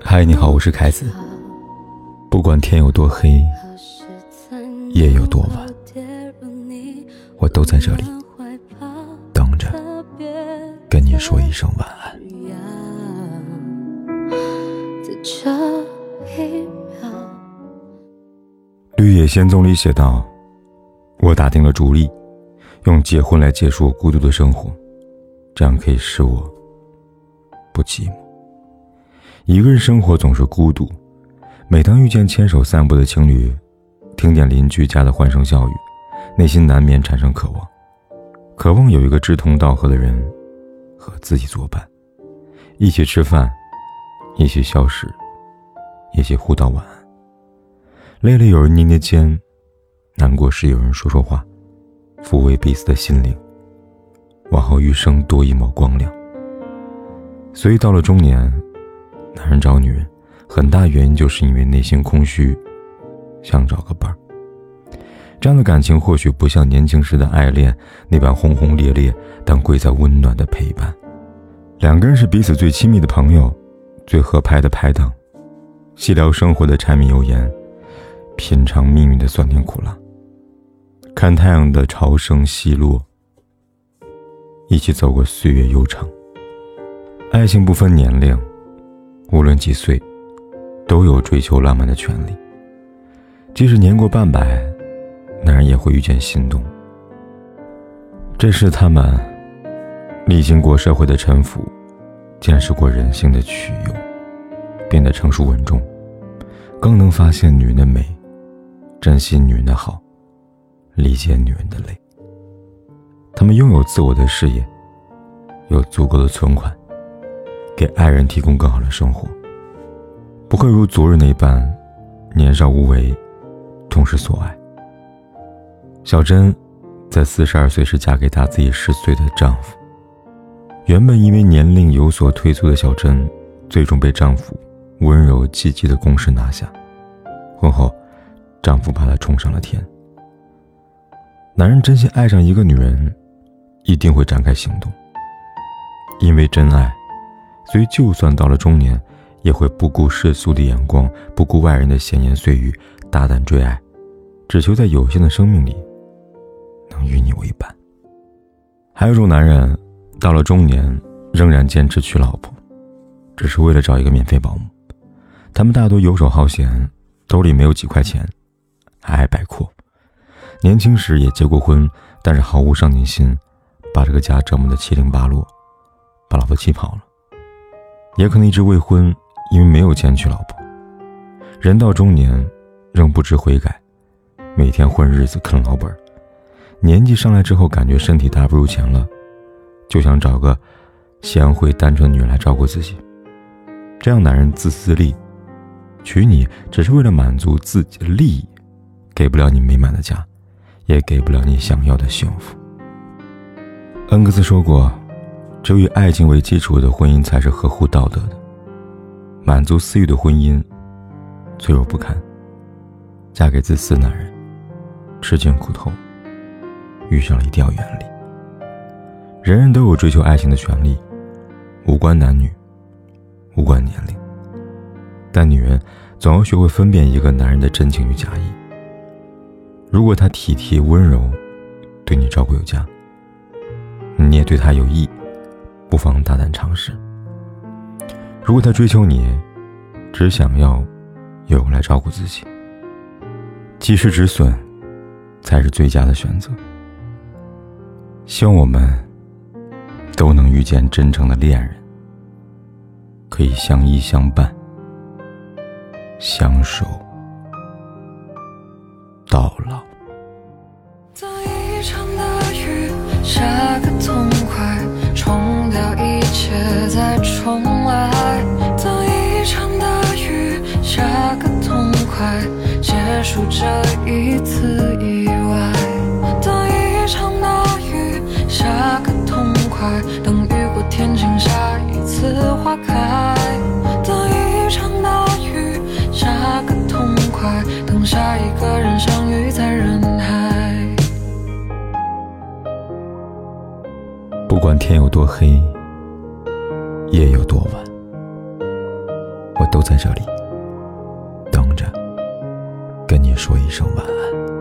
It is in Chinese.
嗨，你好，我是凯子。不管天有多黑，夜有多晚，我都在这里等着跟你说一声晚安。《绿野仙踪》里写道：“我打定了主意，用结婚来结束我孤独的生活，这样可以使我不寂寞。一个人生活总是孤独，每当遇见牵手散步的情侣，听见邻居家的欢声笑语，内心难免产生渴望，渴望有一个志同道合的人和自己作伴，一起吃饭，一起消食，一起互道晚安。”累了，有人捏捏肩；难过时，有人说说话，抚慰彼此的心灵。往后余生多一抹光亮。所以到了中年，男人找女人，很大原因就是因为内心空虚，想找个伴儿。这样的感情或许不像年轻时的爱恋那般轰轰烈烈，但贵在温暖的陪伴。两个人是彼此最亲密的朋友，最合拍的拍档，细聊生活的柴米油盐。品尝命运的酸甜苦辣，看太阳的潮升西落，一起走过岁月悠长。爱情不分年龄，无论几岁，都有追求浪漫的权利。即使年过半百，男人也会遇见心动。这是他们历经过社会的沉浮，见识过人性的曲游，变得成熟稳重，更能发现女人的美。珍惜女人的好，理解女人的累。他们拥有自我的事业，有足够的存款，给爱人提供更好的生活，不会如昨日那般年少无为，痛失所爱。小珍在四十二岁时嫁给大自己十岁的丈夫。原本因为年龄有所退缩的小珍，最终被丈夫温柔积极的攻势拿下。婚后。丈夫把她宠上了天。男人真心爱上一个女人，一定会展开行动。因为真爱，所以就算到了中年，也会不顾世俗的眼光，不顾外人的闲言碎语，大胆追爱，只求在有限的生命里，能与你为伴。还有种男人，到了中年仍然坚持娶老婆，只是为了找一个免费保姆。他们大多游手好闲，兜里没有几块钱。还爱摆阔，年轻时也结过婚，但是毫无上进心，把这个家折磨得七零八落，把老婆气跑了。也可能一直未婚，因为没有钱娶老婆。人到中年，仍不知悔改，每天混日子啃老本。年纪上来之后，感觉身体大不如前了，就想找个贤惠单纯女人来照顾自己。这样男人自私利，娶你只是为了满足自己的利益。给不了你美满的家，也给不了你想要的幸福。恩格斯说过：“只有以爱情为基础的婚姻才是合乎道德的。满足私欲的婚姻，脆弱不堪。嫁给自私男人，吃尽苦头，遇上了一定要远离。人人都有追求爱情的权利，无关男女，无关年龄。但女人总要学会分辨一个男人的真情与假意。”如果他体贴温柔，对你照顾有加，你也对他有益，不妨大胆尝试。如果他追求你，只想要有人来照顾自己，及时止损，才是最佳的选择。希望我们都能遇见真诚的恋人，可以相依相伴，相守。到老。结束这一次意外。等一场大雨下个痛快，等雨过天晴，下一次花开。等一场大雨下个痛快，等下一个人相遇在人海。不管天有多黑，夜有多晚，我都在这里说一声晚安。